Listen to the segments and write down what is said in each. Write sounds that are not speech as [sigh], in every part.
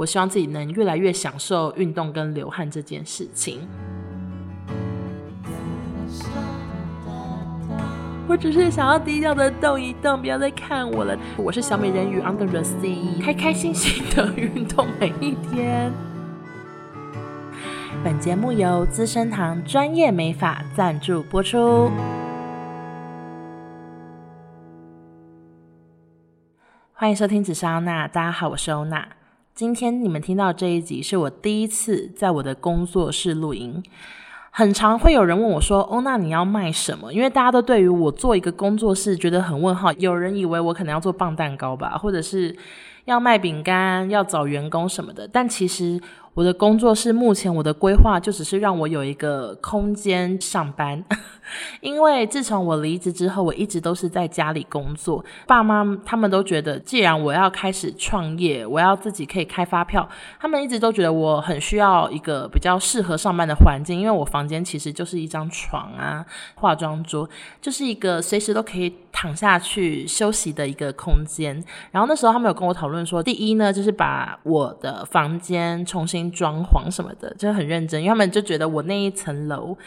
我希望自己能越来越享受运动跟流汗这件事情。我只是想要低调的动一动，不要再看我了。我是小美人鱼 Under the Sea，开开心心的运动每一天。本节目由资生堂专业美发赞助播出。欢迎收听紫砂欧娜，大家好，我是欧娜。今天你们听到这一集是我第一次在我的工作室录音。很常会有人问我说：“哦，那，你要卖什么？”因为大家都对于我做一个工作室觉得很问号。有人以为我可能要做棒蛋糕吧，或者是要卖饼干、要找员工什么的。但其实我的工作室目前我的规划就只是让我有一个空间上班。[laughs] 因为自从我离职之后，我一直都是在家里工作。爸妈他们都觉得，既然我要开始创业，我要自己可以开发票，他们一直都觉得我很需要一个比较适合上班的环境。因为我房间其实就是一张床啊，化妆桌，就是一个随时都可以躺下去休息的一个空间。然后那时候他们有跟我讨论说，第一呢，就是把我的房间重新装潢什么的，就很认真，因为他们就觉得我那一层楼。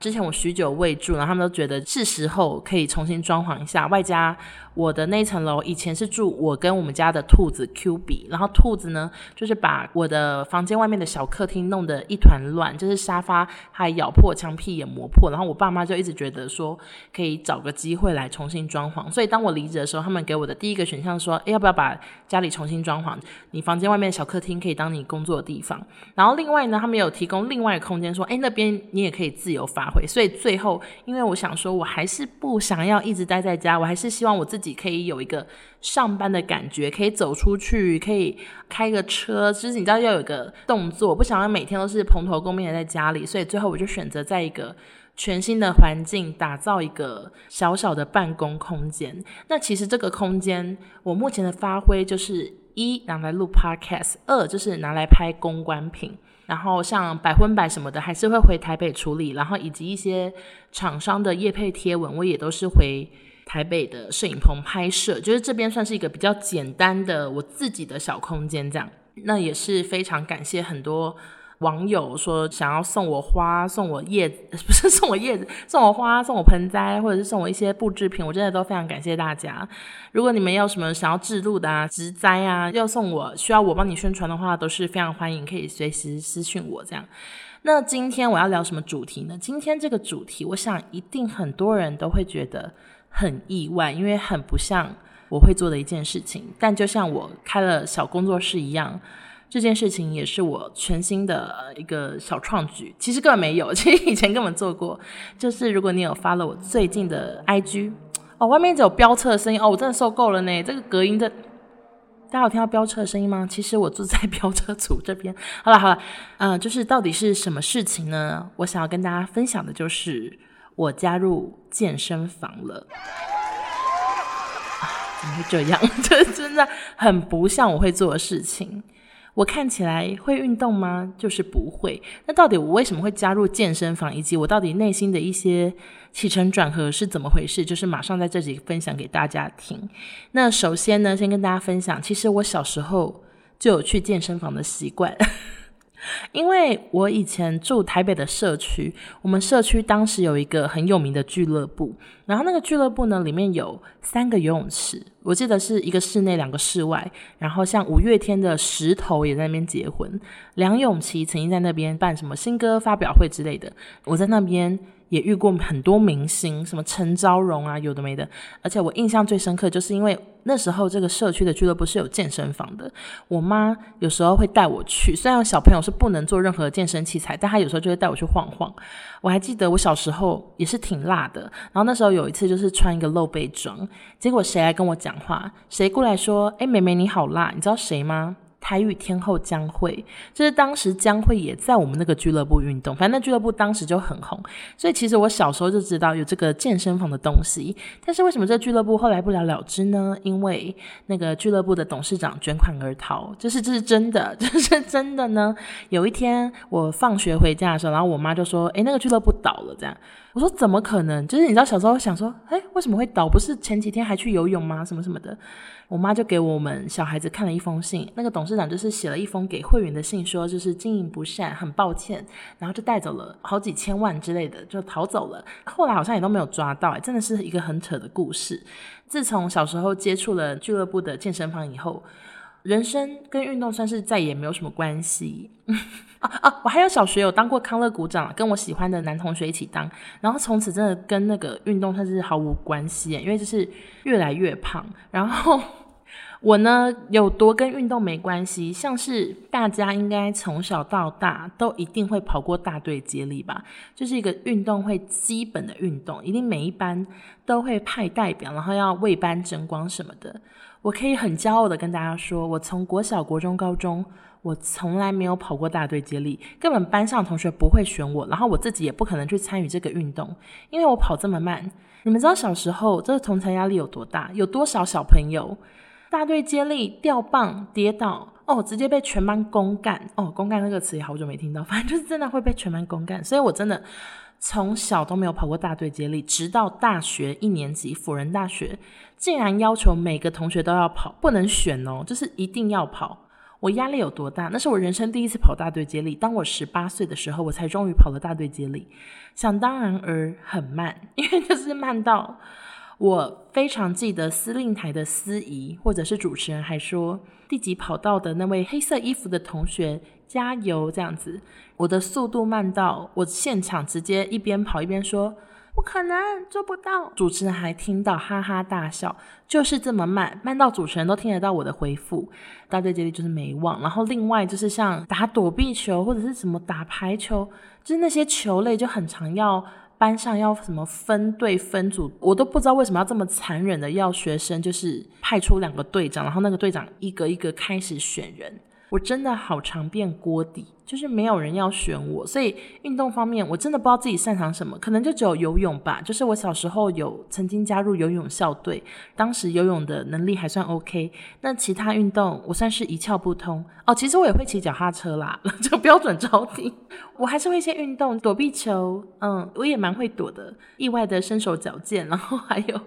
之前我许久未住，然后他们都觉得是时候可以重新装潢一下，外加。我的那层楼以前是住我跟我们家的兔子 Q 比，然后兔子呢，就是把我的房间外面的小客厅弄得一团乱，就是沙发还咬破，墙壁也磨破，然后我爸妈就一直觉得说可以找个机会来重新装潢，所以当我离职的时候，他们给我的第一个选项说，诶，要不要把家里重新装潢？你房间外面的小客厅可以当你工作的地方，然后另外呢，他们有提供另外一个空间，说，诶，那边你也可以自由发挥。所以最后，因为我想说，我还是不想要一直待在家，我还是希望我自己。可以有一个上班的感觉，可以走出去，可以开个车，其实你知道要有个动作，不想要每天都是蓬头垢面的在家里，所以最后我就选择在一个全新的环境打造一个小小的办公空间。那其实这个空间，我目前的发挥就是一拿来录 podcast，二就是拿来拍公关品，然后像百分百什么的还是会回台北处理，然后以及一些厂商的业配贴文，我也都是回。台北的摄影棚拍摄，就是这边算是一个比较简单的我自己的小空间，这样。那也是非常感谢很多网友说想要送我花、送我叶子，不是送我叶子，送我花、送我盆栽，或者是送我一些布制品，我真的都非常感谢大家。如果你们有什么想要置入的啊、植栽啊，要送我，需要我帮你宣传的话，都是非常欢迎，可以随时私讯我这样。那今天我要聊什么主题呢？今天这个主题，我想一定很多人都会觉得。很意外，因为很不像我会做的一件事情。但就像我开了小工作室一样，这件事情也是我全新的一个小创举。其实根本没有，[laughs] 其实以前根本做过。就是如果你有发了我最近的 IG，哦，外面一直有飙车的声音，哦，我真的受够了呢。这个隔音的，大家有听到飙车的声音吗？其实我住在飙车组这边。[laughs] 好了好了，嗯、就是到底是什么事情呢？我想要跟大家分享的就是。我加入健身房了，啊，怎么会这样？[laughs] 这 [laughs] 真的很不像我会做的事情。我看起来会运动吗？就是不会。那到底我为什么会加入健身房，以及我到底内心的一些起承转合是怎么回事？就是马上在这里分享给大家听。那首先呢，先跟大家分享，其实我小时候就有去健身房的习惯。因为我以前住台北的社区，我们社区当时有一个很有名的俱乐部，然后那个俱乐部呢，里面有三个游泳池，我记得是一个室内，两个室外，然后像五月天的石头也在那边结婚，梁咏琪曾经在那边办什么新歌发表会之类的，我在那边。也遇过很多明星，什么陈昭荣啊，有的没的。而且我印象最深刻，就是因为那时候这个社区的俱乐部是有健身房的，我妈有时候会带我去。虽然小朋友是不能做任何健身器材，但她有时候就会带我去晃晃。我还记得我小时候也是挺辣的，然后那时候有一次就是穿一个露背装，结果谁来跟我讲话？谁过来说：“诶，妹妹你好辣。”你知道谁吗？台语天后江蕙，就是当时江蕙也在我们那个俱乐部运动，反正那俱乐部当时就很红，所以其实我小时候就知道有这个健身房的东西。但是为什么这俱乐部后来不了了之呢？因为那个俱乐部的董事长卷款而逃，就是这是真的，[laughs] 这是真的呢。有一天我放学回家的时候，然后我妈就说：“诶，那个俱乐部倒了。”这样。我说怎么可能？就是你知道小时候想说，哎，为什么会倒？不是前几天还去游泳吗？什么什么的。我妈就给我们小孩子看了一封信，那个董事长就是写了一封给会员的信，说就是经营不善，很抱歉，然后就带走了好几千万之类的，就逃走了。后来好像也都没有抓到，哎，真的是一个很扯的故事。自从小时候接触了俱乐部的健身房以后，人生跟运动算是再也没有什么关系。[laughs] 啊啊！我还有小学有当过康乐股长，跟我喜欢的男同学一起当，然后从此真的跟那个运动算是毫无关系，因为就是越来越胖。然后我呢有多跟运动没关系，像是大家应该从小到大都一定会跑过大队接力吧，就是一个运动会基本的运动，一定每一班都会派代表，然后要为班争光什么的。我可以很骄傲的跟大家说，我从国小、国中、高中。我从来没有跑过大队接力，根本班上同学不会选我，然后我自己也不可能去参与这个运动，因为我跑这么慢。你们知道小时候这个同侪压力有多大？有多少小朋友大队接力掉棒跌倒哦，直接被全班公干哦，公干那个词也好久没听到，反正就是真的会被全班公干。所以我真的从小都没有跑过大队接力，直到大学一年级辅仁大学，竟然要求每个同学都要跑，不能选哦，就是一定要跑。我压力有多大？那是我人生第一次跑大队接力。当我十八岁的时候，我才终于跑了大队接力。想当然而很慢，因为就是慢到我非常记得司令台的司仪或者是主持人还说，第几跑道的那位黑色衣服的同学加油这样子。我的速度慢到我现场直接一边跑一边说。不可能做不到，主持人还听到哈哈大笑，就是这么慢，慢到主持人都听得到我的回复。大队接力就是没忘，然后另外就是像打躲避球或者是什么打排球，就是那些球类就很常要班上要什么分队分组，我都不知道为什么要这么残忍的要学生就是派出两个队长，然后那个队长一个一个开始选人。我真的好常变锅底，就是没有人要选我，所以运动方面我真的不知道自己擅长什么，可能就只有游泳吧。就是我小时候有曾经加入游泳校队，当时游泳的能力还算 OK。那其他运动我算是一窍不通哦。其实我也会骑脚踏车啦，[laughs] 就标准招弟。我还是会一些运动，躲避球，嗯，我也蛮会躲的，意外的身手矫健，然后还有。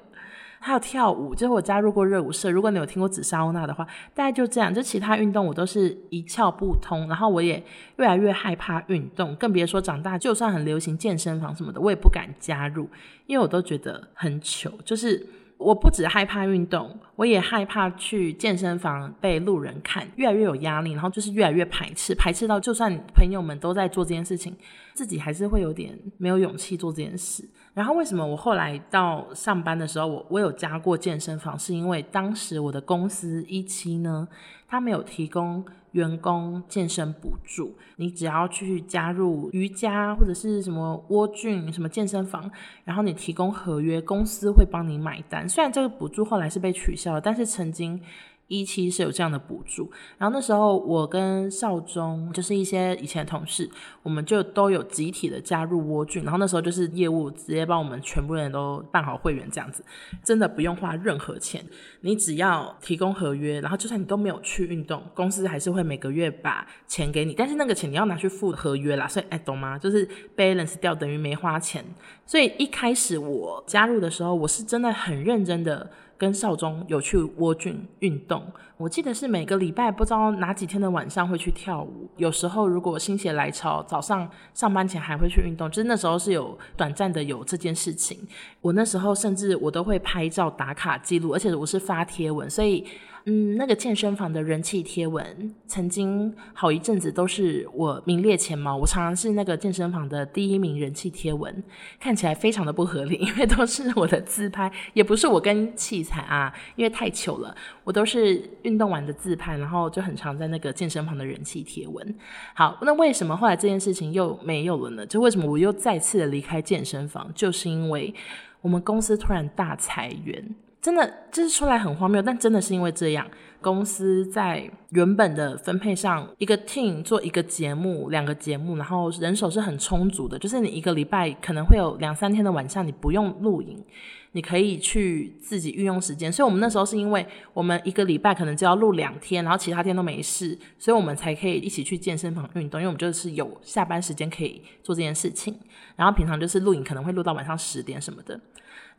还有跳舞，就是我加入过热舞社。如果你有听过紫砂欧娜的话，大概就这样。就其他运动我都是一窍不通，然后我也越来越害怕运动，更别说长大，就算很流行健身房什么的，我也不敢加入，因为我都觉得很糗。就是我不只害怕运动，我也害怕去健身房被路人看，越来越有压力，然后就是越来越排斥，排斥到就算朋友们都在做这件事情，自己还是会有点没有勇气做这件事。然后为什么我后来到上班的时候，我我有加过健身房，是因为当时我的公司一期呢，他没有提供员工健身补助，你只要去加入瑜伽或者是什么窝菌什么健身房，然后你提供合约，公司会帮你买单。虽然这个补助后来是被取消了，但是曾经。一期是有这样的补助，然后那时候我跟少中就是一些以前的同事，我们就都有集体的加入窝俊，然后那时候就是业务直接帮我们全部人都办好会员这样子，真的不用花任何钱，你只要提供合约，然后就算你都没有去运动，公司还是会每个月把钱给你，但是那个钱你要拿去付合约啦，所以哎，懂吗？就是 balance 掉等于没花钱，所以一开始我加入的时候，我是真的很认真的。跟少中有去窝菌运动，我记得是每个礼拜不知道哪几天的晚上会去跳舞。有时候如果心血来潮，早上上班前还会去运动。就是那时候是有短暂的有这件事情。我那时候甚至我都会拍照打卡记录，而且我是发贴文，所以。嗯，那个健身房的人气贴文，曾经好一阵子都是我名列前茅。我常常是那个健身房的第一名人气贴文，看起来非常的不合理，因为都是我的自拍，也不是我跟器材啊，因为太糗了。我都是运动完的自拍，然后就很常在那个健身房的人气贴文。好，那为什么后来这件事情又没有了呢？就为什么我又再次的离开健身房？就是因为我们公司突然大裁员。真的就是出来很荒谬，但真的是因为这样，公司在原本的分配上，一个 team 做一个节目、两个节目，然后人手是很充足的，就是你一个礼拜可能会有两三天的晚上你不用录影，你可以去自己运用时间。所以我们那时候是因为我们一个礼拜可能就要录两天，然后其他天都没事，所以我们才可以一起去健身房运动。因为我们就是有下班时间可以做这件事情，然后平常就是录影可能会录到晚上十点什么的。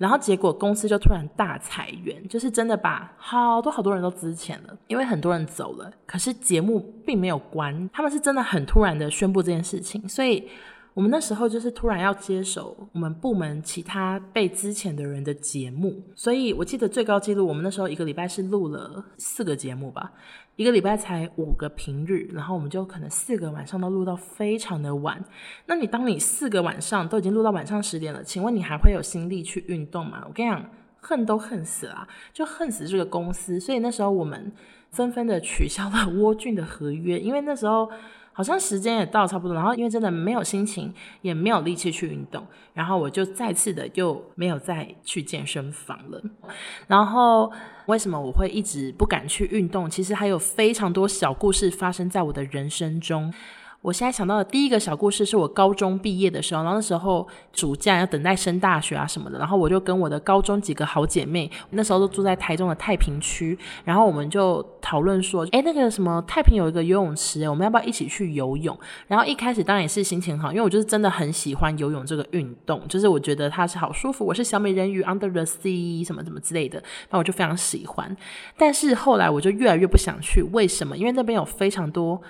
然后结果公司就突然大裁员，就是真的把好多好多人都资遣了，因为很多人走了。可是节目并没有关，他们是真的很突然的宣布这件事情，所以。我们那时候就是突然要接手我们部门其他被资遣的人的节目，所以我记得最高纪录，我们那时候一个礼拜是录了四个节目吧，一个礼拜才五个平日，然后我们就可能四个晚上都录到非常的晚。那你当你四个晚上都已经录到晚上十点了，请问你还会有心力去运动吗？我跟你讲，恨都恨死了，就恨死这个公司。所以那时候我们纷纷的取消了 [laughs] 窝俊的合约，因为那时候。好像时间也到差不多，然后因为真的没有心情，也没有力气去运动，然后我就再次的又没有再去健身房了。然后为什么我会一直不敢去运动？其实还有非常多小故事发生在我的人生中。我现在想到的第一个小故事是我高中毕业的时候，然后那时候暑假要等待升大学啊什么的，然后我就跟我的高中几个好姐妹，那时候都住在台中的太平区，然后我们就讨论说，诶，那个什么太平有一个游泳池，我们要不要一起去游泳？然后一开始当然也是心情好，因为我就是真的很喜欢游泳这个运动，就是我觉得它是好舒服，我是小美人鱼 Under the Sea 什么什么之类的，那我就非常喜欢。但是后来我就越来越不想去，为什么？因为那边有非常多。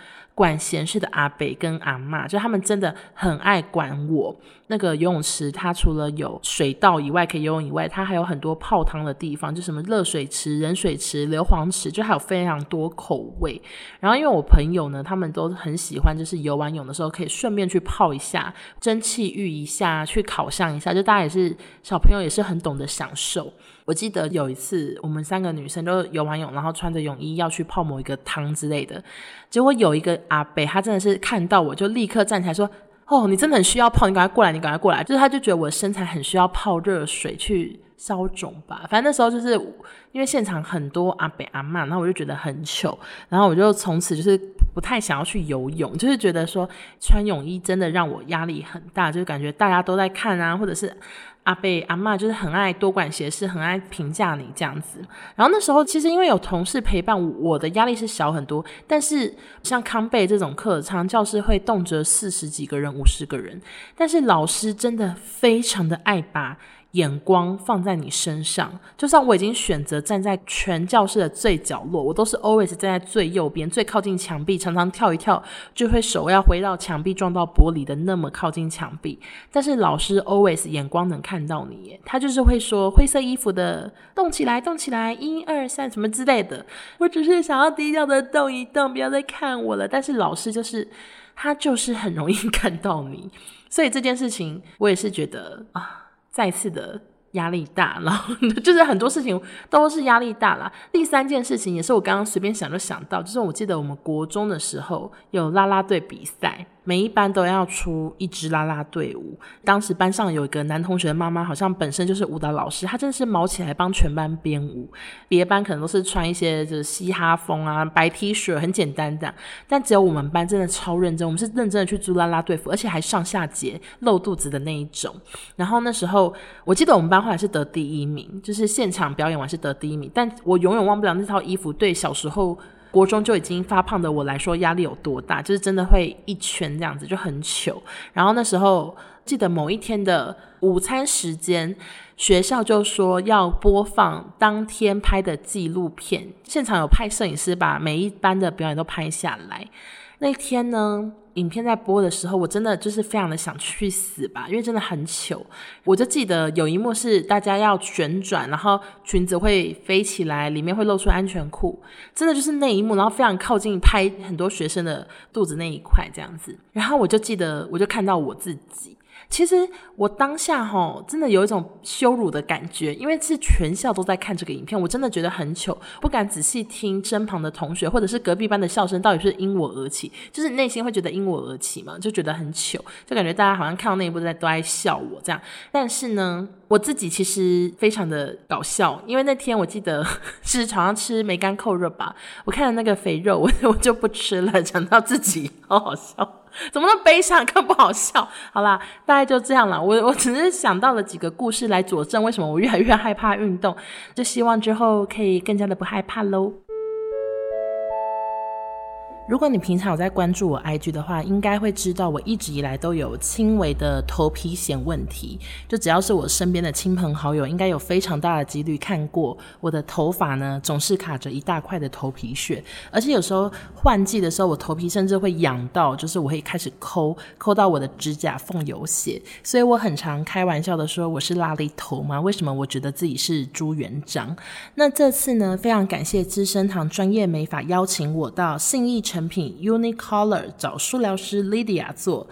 管闲事的阿北跟阿妈，就他们真的很爱管我。那个游泳池，它除了有水道以外可以游泳以外，它还有很多泡汤的地方，就什么热水池、冷水池、硫磺池，就还有非常多口味。然后因为我朋友呢，他们都很喜欢，就是游完泳的时候可以顺便去泡一下，蒸汽浴一下，去烤箱一下，就大家也是小朋友也是很懂得享受。我记得有一次，我们三个女生都游完泳，然后穿着泳衣要去泡某一个汤之类的，结果有一个阿伯，他真的是看到我就立刻站起来说。哦，你真的很需要泡，你赶快过来，你赶快过来。就是他就觉得我身材很需要泡热水去消肿吧。反正那时候就是因为现场很多阿北阿嬷，然后我就觉得很糗，然后我就从此就是不太想要去游泳，就是觉得说穿泳衣真的让我压力很大，就是感觉大家都在看啊，或者是。阿贝阿嬷就是很爱多管闲事，很爱评价你这样子。然后那时候其实因为有同事陪伴，我的压力是小很多。但是像康贝这种课，常教室会动辄四十几个人、五十个人，但是老师真的非常的爱把。眼光放在你身上，就算我已经选择站在全教室的最角落，我都是 always 站在最右边、最靠近墙壁，常常跳一跳就会手要回到墙壁撞到玻璃的那么靠近墙壁。但是老师 always 眼光能看到你耶，他就是会说灰色衣服的动起来，动起来，一二三什么之类的。我只是想要低调的动一动，不要再看我了。但是老师就是他就是很容易看到你，所以这件事情我也是觉得啊。再次的压力大，然后就是很多事情都是压力大啦。[laughs] 第三件事情也是我刚刚随便想就想到，就是我记得我们国中的时候有拉拉队比赛。每一班都要出一支啦啦队伍。当时班上有一个男同学的妈妈，好像本身就是舞蹈老师，她真的是毛起来帮全班编舞。别班可能都是穿一些就是嘻哈风啊，白 T 恤，很简单的。但只有我们班真的超认真，我们是认真的去租啦啦队服，而且还上下节露肚子的那一种。然后那时候我记得我们班后来是得第一名，就是现场表演完是得第一名。但我永远忘不了那套衣服，对小时候。国中就已经发胖的我来说，压力有多大？就是真的会一圈这样子，就很糗。然后那时候记得某一天的午餐时间，学校就说要播放当天拍的纪录片，现场有派摄影师把每一班的表演都拍下来。那天呢，影片在播的时候，我真的就是非常的想去死吧，因为真的很糗。我就记得有一幕是大家要旋转，然后裙子会飞起来，里面会露出安全裤，真的就是那一幕，然后非常靠近拍很多学生的肚子那一块这样子。然后我就记得，我就看到我自己。其实我当下齁，真的有一种羞辱的感觉，因为是全校都在看这个影片，我真的觉得很糗，不敢仔细听身旁的同学或者是隔壁班的笑声到底是因我而起，就是内心会觉得因我而起嘛，就觉得很糗，就感觉大家好像看到那一部在都在笑我这样。但是呢，我自己其实非常的搞笑，因为那天我记得是 [laughs] 好像吃梅干扣肉吧，我看了那个肥肉，我我就不吃了，讲到自己好好笑。[laughs] 怎么那么悲伤，更不好笑？好啦，大概就这样了。我我只是想到了几个故事来佐证为什么我越来越害怕运动，就希望之后可以更加的不害怕喽。如果你平常有在关注我 IG 的话，应该会知道我一直以来都有轻微的头皮癬问题。就只要是我身边的亲朋好友，应该有非常大的几率看过我的头发呢，总是卡着一大块的头皮屑。而且有时候换季的时候，我头皮甚至会痒到，就是我会开始抠，抠到我的指甲缝有血。所以我很常开玩笑的说，我是癞痢头吗？为什么我觉得自己是朱元璋？那这次呢，非常感谢资生堂专业美发邀请我到信义城成品 Unicolor 找塑料师 Lydia 做。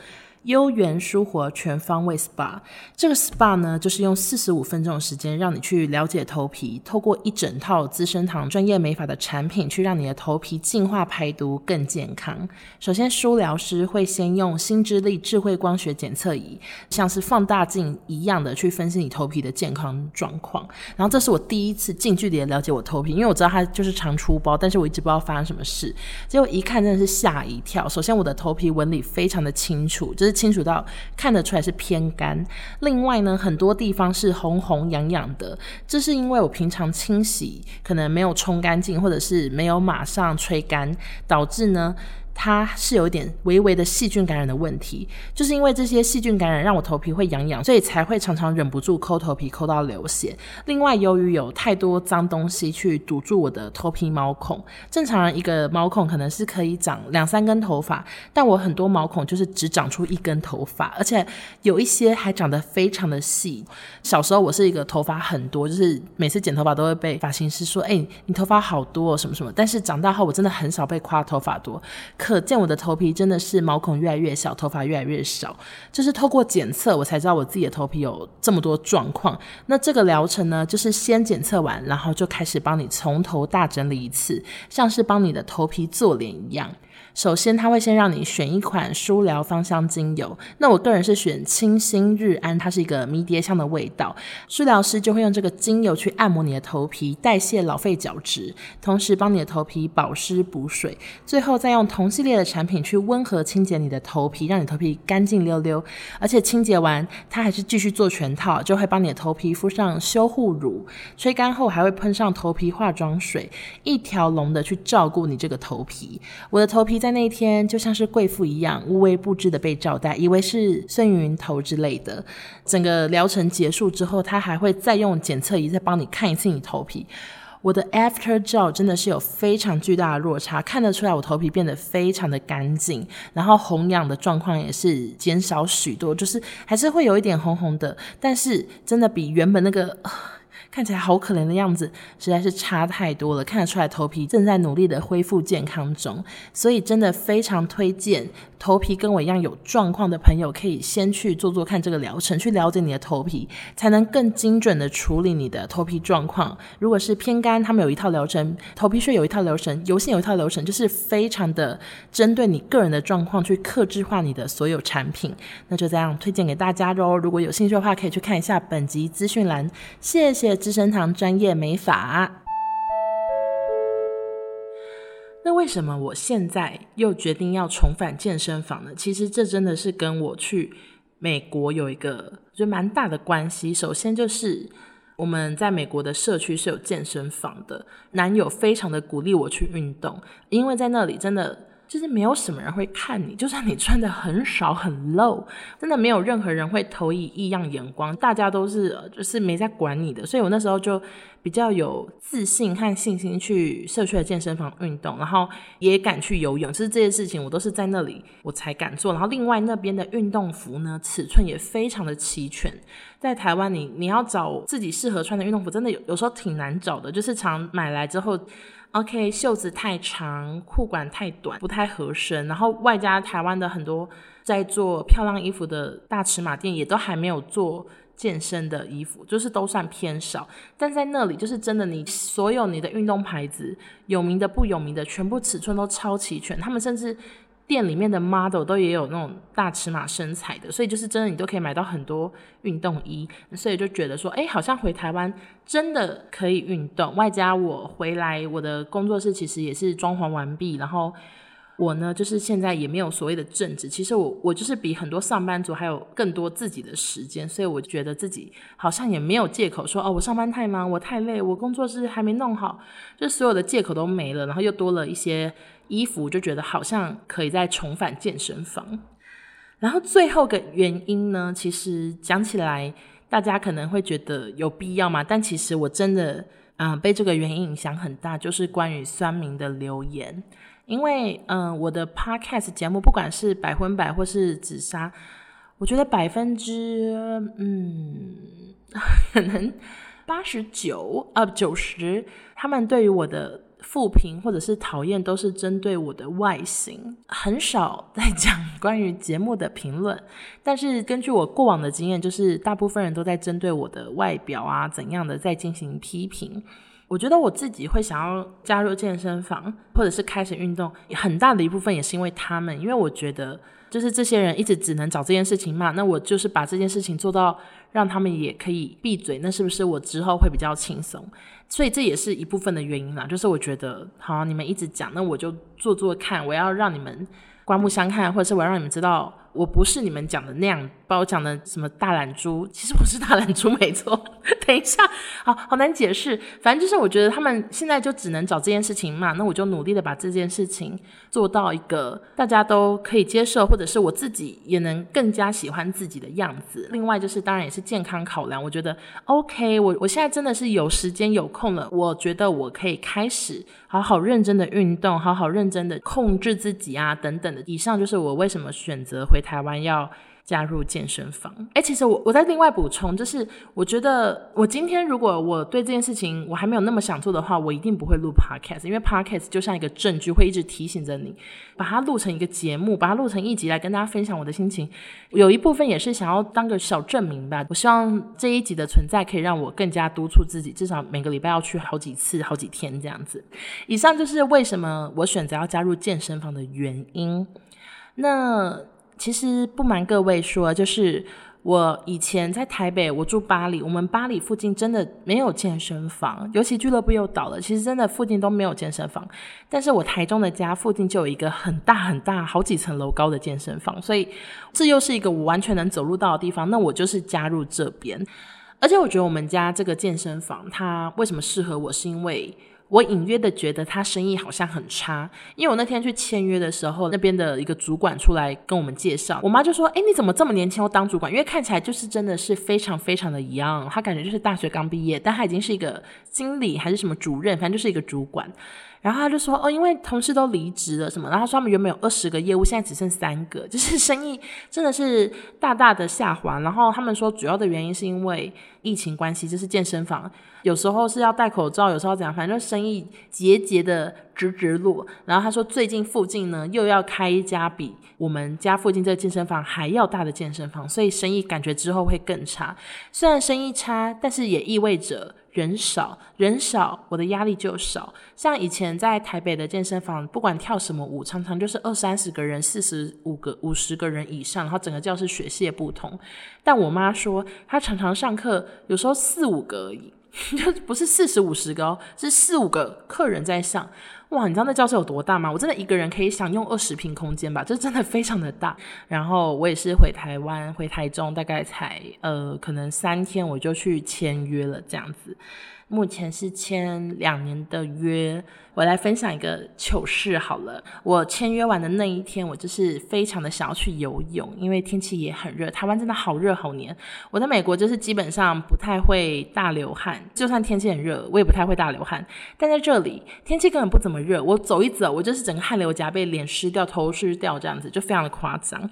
优原舒活全方位 SPA，这个 SPA 呢，就是用四十五分钟的时间，让你去了解头皮，透过一整套资生堂专业美发的产品，去让你的头皮净化排毒更健康。首先，舒疗师会先用新之力智慧光学检测仪，像是放大镜一样的去分析你头皮的健康状况。然后，这是我第一次近距离的了解我头皮，因为我知道它就是常出包，但是我一直不知道发生什么事。结果一看，真的是吓一跳。首先，我的头皮纹理非常的清楚，就是。清楚到看得出来是偏干，另外呢，很多地方是红红痒痒的，这是因为我平常清洗可能没有冲干净，或者是没有马上吹干，导致呢。它是有一点微微的细菌感染的问题，就是因为这些细菌感染让我头皮会痒痒，所以才会常常忍不住抠头皮抠到流血。另外，由于有太多脏东西去堵住我的头皮毛孔，正常人一个毛孔可能是可以长两三根头发，但我很多毛孔就是只长出一根头发，而且有一些还长得非常的细。小时候我是一个头发很多，就是每次剪头发都会被发型师说：“哎，你头发好多，什么什么。”但是长大后我真的很少被夸头发多。可见我的头皮真的是毛孔越来越小，头发越来越少。就是透过检测，我才知道我自己的头皮有这么多状况。那这个疗程呢，就是先检测完，然后就开始帮你从头大整理一次，像是帮你的头皮做脸一样。首先，他会先让你选一款舒疗芳香精油。那我个人是选清新日安，它是一个迷迭香的味道。舒疗师就会用这个精油去按摩你的头皮，代谢老废角质，同时帮你的头皮保湿补水。最后再用同系列的产品去温和清洁你的头皮，让你头皮干净溜溜。而且清洁完，它还是继续做全套，就会帮你的头皮敷上修护乳，吹干后还会喷上头皮化妆水，一条龙的去照顾你这个头皮。我的头皮在。在那天，就像是贵妇一样，无微不至的被招待，以为是孙云头之类的。整个疗程结束之后，他还会再用检测仪再帮你看一次你头皮。我的 after 照真的是有非常巨大的落差，看得出来我头皮变得非常的干净，然后红痒的状况也是减少许多，就是还是会有一点红红的，但是真的比原本那个。看起来好可怜的样子，实在是差太多了。看得出来头皮正在努力的恢复健康中，所以真的非常推荐头皮跟我一样有状况的朋友，可以先去做做看这个疗程，去了解你的头皮，才能更精准的处理你的头皮状况。如果是偏干，他们有一套疗程；头皮屑有一套疗程；油性有一套疗程，就是非常的针对你个人的状况去克制化你的所有产品。那就这样推荐给大家喽。如果有兴趣的话，可以去看一下本集资讯栏。谢谢。资生堂专业美发。那为什么我现在又决定要重返健身房呢？其实这真的是跟我去美国有一个就蛮大的关系。首先就是我们在美国的社区是有健身房的，男友非常的鼓励我去运动，因为在那里真的。就是没有什么人会看你，就算你穿的很少很露，真的没有任何人会投以异样眼光，大家都是就是没在管你的，所以我那时候就比较有自信和信心去社区的健身房运动，然后也敢去游泳，其实这些事情我都是在那里我才敢做。然后另外那边的运动服呢，尺寸也非常的齐全，在台湾你你要找自己适合穿的运动服，真的有有时候挺难找的，就是常买来之后。OK，袖子太长，裤管太短，不太合身。然后外加台湾的很多在做漂亮衣服的大尺码店，也都还没有做健身的衣服，就是都算偏少。但在那里，就是真的，你所有你的运动牌子，有名的不有名的，全部尺寸都超齐全。他们甚至。店里面的 model 都也有那种大尺码身材的，所以就是真的你都可以买到很多运动衣，所以就觉得说，哎，好像回台湾真的可以运动。外加我回来，我的工作室其实也是装潢完毕，然后我呢，就是现在也没有所谓的正职，其实我我就是比很多上班族还有更多自己的时间，所以我觉得自己好像也没有借口说哦，我上班太忙，我太累，我工作室还没弄好，就所有的借口都没了，然后又多了一些衣服，就觉得好像可以再重返健身房。然后最后个原因呢，其实讲起来大家可能会觉得有必要嘛，但其实我真的嗯、被这个原因影响很大，就是关于酸民的留言。因为，嗯、我的 podcast 节目，不管是百分百或是紫砂，我觉得百分之，嗯，[laughs] 可能八十九啊九十，他们对于我的负评或者是讨厌，都是针对我的外形，很少 [laughs] 在讲关于节目的评论。但是根据我过往的经验，就是大部分人都在针对我的外表啊怎样的在进行批评。我觉得我自己会想要加入健身房，或者是开始运动，很大的一部分也是因为他们，因为我觉得就是这些人一直只能找这件事情骂，那我就是把这件事情做到让他们也可以闭嘴，那是不是我之后会比较轻松？所以这也是一部分的原因啦，就是我觉得好，你们一直讲，那我就做做看，我要让你们刮目相看，或者是我要让你们知道。我不是你们讲的那样，把我讲的什么大懒猪，[laughs] 其实我是大懒猪没错。[laughs] 等一下，好好难解释。反正就是我觉得他们现在就只能找这件事情嘛，那我就努力的把这件事情做到一个大家都可以接受，或者是我自己也能更加喜欢自己的样子。另外就是当然也是健康考量，我觉得 OK，我我现在真的是有时间有空了，我觉得我可以开始好好认真的运动，好好认真的控制自己啊等等的。以上就是我为什么选择回台湾要加入健身房。哎，其实我我再另外补充，就是我觉得我今天如果我对这件事情我还没有那么想做的话，我一定不会录 podcast，因为 podcast 就像一个证据，会一直提醒着你，把它录成一个节目，把它录成一集来跟大家分享我的心情。有一部分也是想要当个小证明吧。我希望这一集的存在可以让我更加督促自己，至少每个礼拜要去好几次、好几天这样子。以上就是为什么我选择要加入健身房的原因。那。其实不瞒各位说，就是我以前在台北，我住八里，我们八里附近真的没有健身房，尤其俱乐部又倒了，其实真的附近都没有健身房。但是我台中的家附近就有一个很大很大、好几层楼高的健身房，所以这又是一个我完全能走路到的地方。那我就是加入这边，而且我觉得我们家这个健身房它为什么适合我，是因为。我隐约的觉得他生意好像很差，因为我那天去签约的时候，那边的一个主管出来跟我们介绍，我妈就说：“哎，你怎么这么年轻又当主管？因为看起来就是真的是非常非常的一样他感觉就是大学刚毕业，但他已经是一个经理还是什么主任，反正就是一个主管。”然后他就说：“哦，因为同事都离职了什么，然后他说他们原本有二十个业务，现在只剩三个，[laughs] 就是生意真的是大大的下滑。然后他们说主要的原因是因为疫情关系，就是健身房有时候是要戴口罩，有时候怎样，反正生意节节的直直落。然后他说最近附近呢又要开一家比我们家附近这个健身房还要大的健身房，所以生意感觉之后会更差。虽然生意差，但是也意味着。”人少人少，我的压力就少。像以前在台北的健身房，不管跳什么舞，常常就是二三十个人、四十五个、五十个人以上，然后整个教室血泄不通。但我妈说，她常常上课，有时候四五个而已，[laughs] 就不是四十五十个，是四五个客人在上。哇，你知道那教室有多大吗？我真的一个人可以享用二十平空间吧，这真的非常的大。然后我也是回台湾，回台中，大概才呃可能三天，我就去签约了，这样子。目前是签两年的约，我来分享一个糗事好了。我签约完的那一天，我就是非常的想要去游泳，因为天气也很热，台湾真的好热好黏。我在美国就是基本上不太会大流汗，就算天气很热，我也不太会大流汗。但在这里，天气根本不怎么热，我走一走，我就是整个汗流浃背，脸湿掉，头湿掉，这样子就非常的夸张。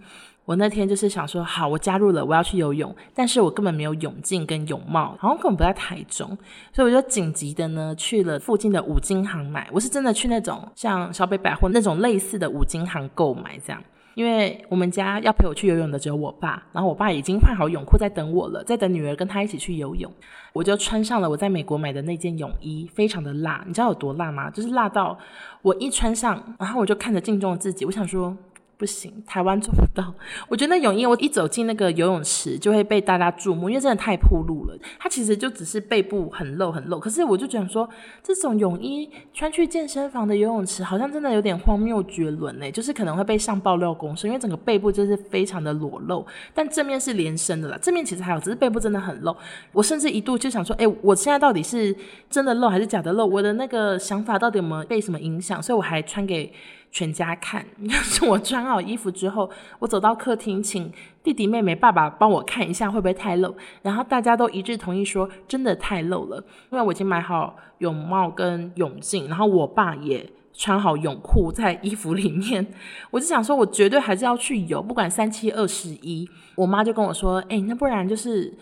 我那天就是想说，好，我加入了，我要去游泳，但是我根本没有泳镜跟泳帽，好像根本不在台中，所以我就紧急的呢去了附近的五金行买。我是真的去那种像小北百货那种类似的五金行购买这样，因为我们家要陪我去游泳的只有我爸，然后我爸已经换好泳裤在等我了，在等女儿跟他一起去游泳，我就穿上了我在美国买的那件泳衣，非常的辣，你知道有多辣吗？就是辣到我一穿上，然后我就看着镜中的自己，我想说。不行，台湾做不到。[laughs] 我觉得那泳衣，我一走进那个游泳池就会被大家注目，因为真的太暴露了。它其实就只是背部很露很露，可是我就想说，这种泳衣穿去健身房的游泳池，好像真的有点荒谬绝伦呢。就是可能会被上爆料公社，因为整个背部就是非常的裸露，但正面是连身的啦。正面其实还好，只是背部真的很露。我甚至一度就想说，哎，我现在到底是真的露还是假的露？我的那个想法到底有没有被什么影响？所以我还穿给。全家看，[laughs] 就是我穿好衣服之后，我走到客厅，请弟弟妹妹、爸爸帮我看一下会不会太露，然后大家都一致同意说真的太露了，因为我已经买好泳帽跟泳镜，然后我爸也穿好泳裤在衣服里面，我就想说，我绝对还是要去游，不管三七二十一。我妈就跟我说，哎、那不然就是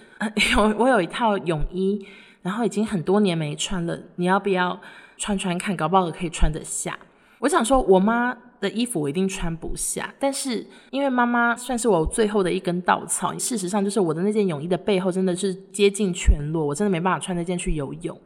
有我有一套泳衣，然后已经很多年没穿了，你要不要穿穿看，搞不好可以穿得下。我想说，我妈的衣服我一定穿不下，但是因为妈妈算是我最后的一根稻草，事实上就是我的那件泳衣的背后真的是接近全裸，我真的没办法穿那件去游泳。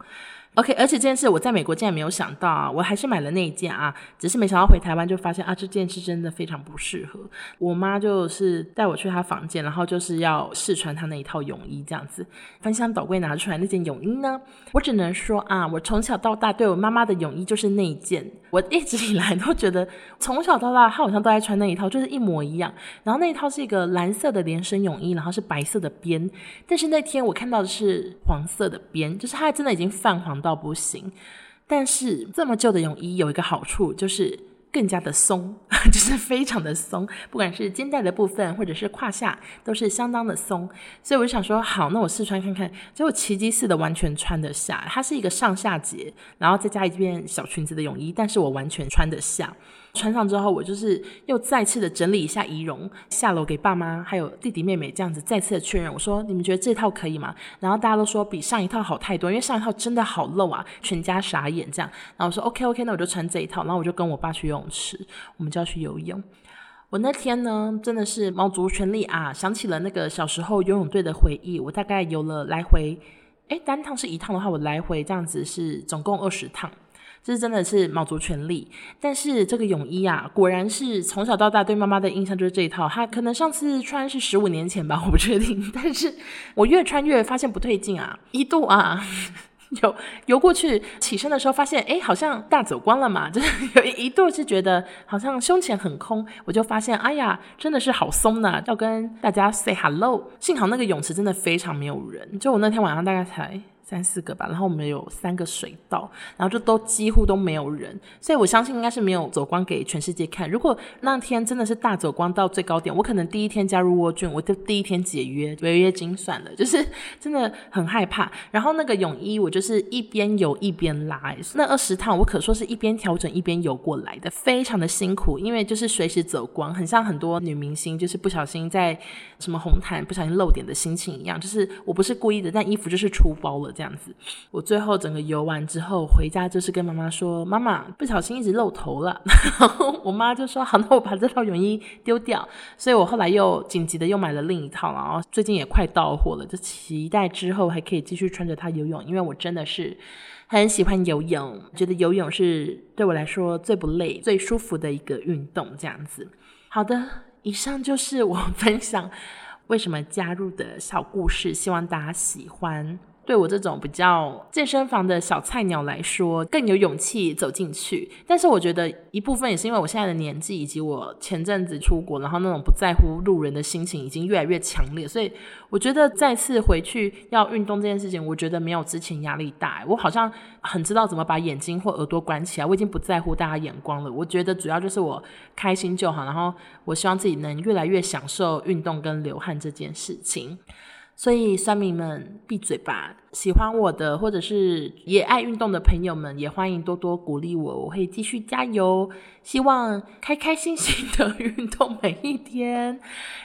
OK，而且这件事我在美国竟然没有想到啊，我还是买了那一件啊，只是没想到回台湾就发现啊，这件是真的非常不适合。我妈就是带我去她房间，然后就是要试穿她那一套泳衣这样子。翻箱倒柜拿出来那件泳衣呢，我只能说啊，我从小到大对我妈妈的泳衣就是那一件，我一直以来都觉得从小到大她好像都在穿那一套，就是一模一样。然后那一套是一个蓝色的连身泳衣，然后是白色的边，但是那天我看到的是黄色的边，就是它真的已经泛黄到不行，但是这么旧的泳衣有一个好处，就是更加的松，[laughs] 就是非常的松，不管是肩带的部分或者是胯下都是相当的松，所以我就想说，好，那我试穿看看，结果奇迹似的完全穿得下，它是一个上下节，然后再加一件小裙子的泳衣，但是我完全穿得下。穿上之后，我就是又再次的整理一下仪容，下楼给爸妈还有弟弟妹妹这样子再次的确认。我说：“你们觉得这套可以吗？”然后大家都说比上一套好太多，因为上一套真的好露啊，全家傻眼这样。然后我说：“OK OK，那我就穿这一套。”然后我就跟我爸去游泳池，我们就要去游泳。我那天呢，真的是卯足全力啊，想起了那个小时候游泳队的回忆。我大概游了来回，诶，单趟是一趟的话，我来回这样子是总共二十趟。这是真的是卯足全力，但是这个泳衣啊，果然是从小到大对妈妈的印象就是这一套。她可能上次穿是十五年前吧，[laughs] 我不确定。但是我越穿越发现不对劲啊，一度啊，[laughs] 游游过去起身的时候发现，哎，好像大走光了嘛，[laughs] 就是有一度是觉得好像胸前很空，我就发现，哎呀，真的是好松呐，要跟大家 say hello。幸好那个泳池真的非常没有人，就我那天晚上大概才。三四个吧，然后我们有三个水道，然后就都几乎都没有人，所以我相信应该是没有走光给全世界看。如果那天真的是大走光到最高点，我可能第一天加入沃郡，我就第一天解约违约金算了，就是 [laughs] 真的很害怕。然后那个泳衣我就是一边游一边拉，那二十趟我可说是一边调整一边游过来的，非常的辛苦，因为就是随时走光，很像很多女明星就是不小心在什么红毯不小心露点的心情一样，就是我不是故意的，但衣服就是出包了。这样子，我最后整个游完之后回家，就是跟妈妈说：“妈妈不小心一直露头了。”然后我妈就说：“好，那我把这套泳衣丢掉。”所以我后来又紧急的又买了另一套，然后最近也快到货了，就期待之后还可以继续穿着它游泳，因为我真的是很喜欢游泳，觉得游泳是对我来说最不累、最舒服的一个运动。这样子，好的，以上就是我分享为什么加入的小故事，希望大家喜欢。对我这种比较健身房的小菜鸟来说，更有勇气走进去。但是我觉得一部分也是因为我现在的年纪，以及我前阵子出国，然后那种不在乎路人的心情已经越来越强烈，所以我觉得再次回去要运动这件事情，我觉得没有之前压力大。我好像很知道怎么把眼睛或耳朵关起来，我已经不在乎大家眼光了。我觉得主要就是我开心就好，然后我希望自己能越来越享受运动跟流汗这件事情。所以，酸民们闭嘴吧！喜欢我的，或者是也爱运动的朋友们，也欢迎多多鼓励我，我会继续加油。希望开开心心的运动每一天，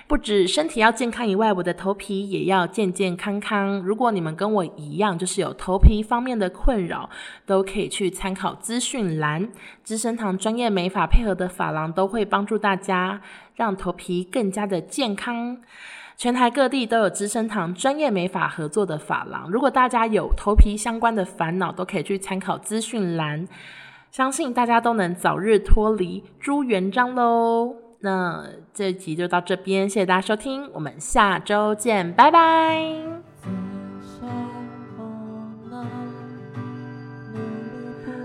不止身体要健康以外，我的头皮也要健健康康。如果你们跟我一样，就是有头皮方面的困扰，都可以去参考资讯栏，资生堂专业美发配合的发廊都会帮助大家，让头皮更加的健康。全台各地都有资生堂专业美发合作的发廊，如果大家有头皮相关的烦恼，都可以去参考资讯栏，相信大家都能早日脱离朱元璋喽。那这集就到这边，谢谢大家收听，我们下周见，拜拜。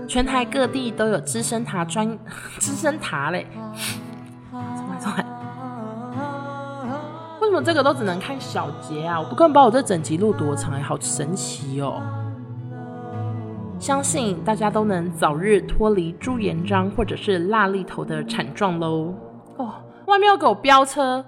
全台各地都有资生堂专 [laughs] 资生堂嘞，重来重来，什么这个都只能看小节啊？我不管把我这整集录多长，好神奇哦！相信大家都能早日脱离朱元璋或者是辣力头的惨状喽。哦，外面要给我飙车。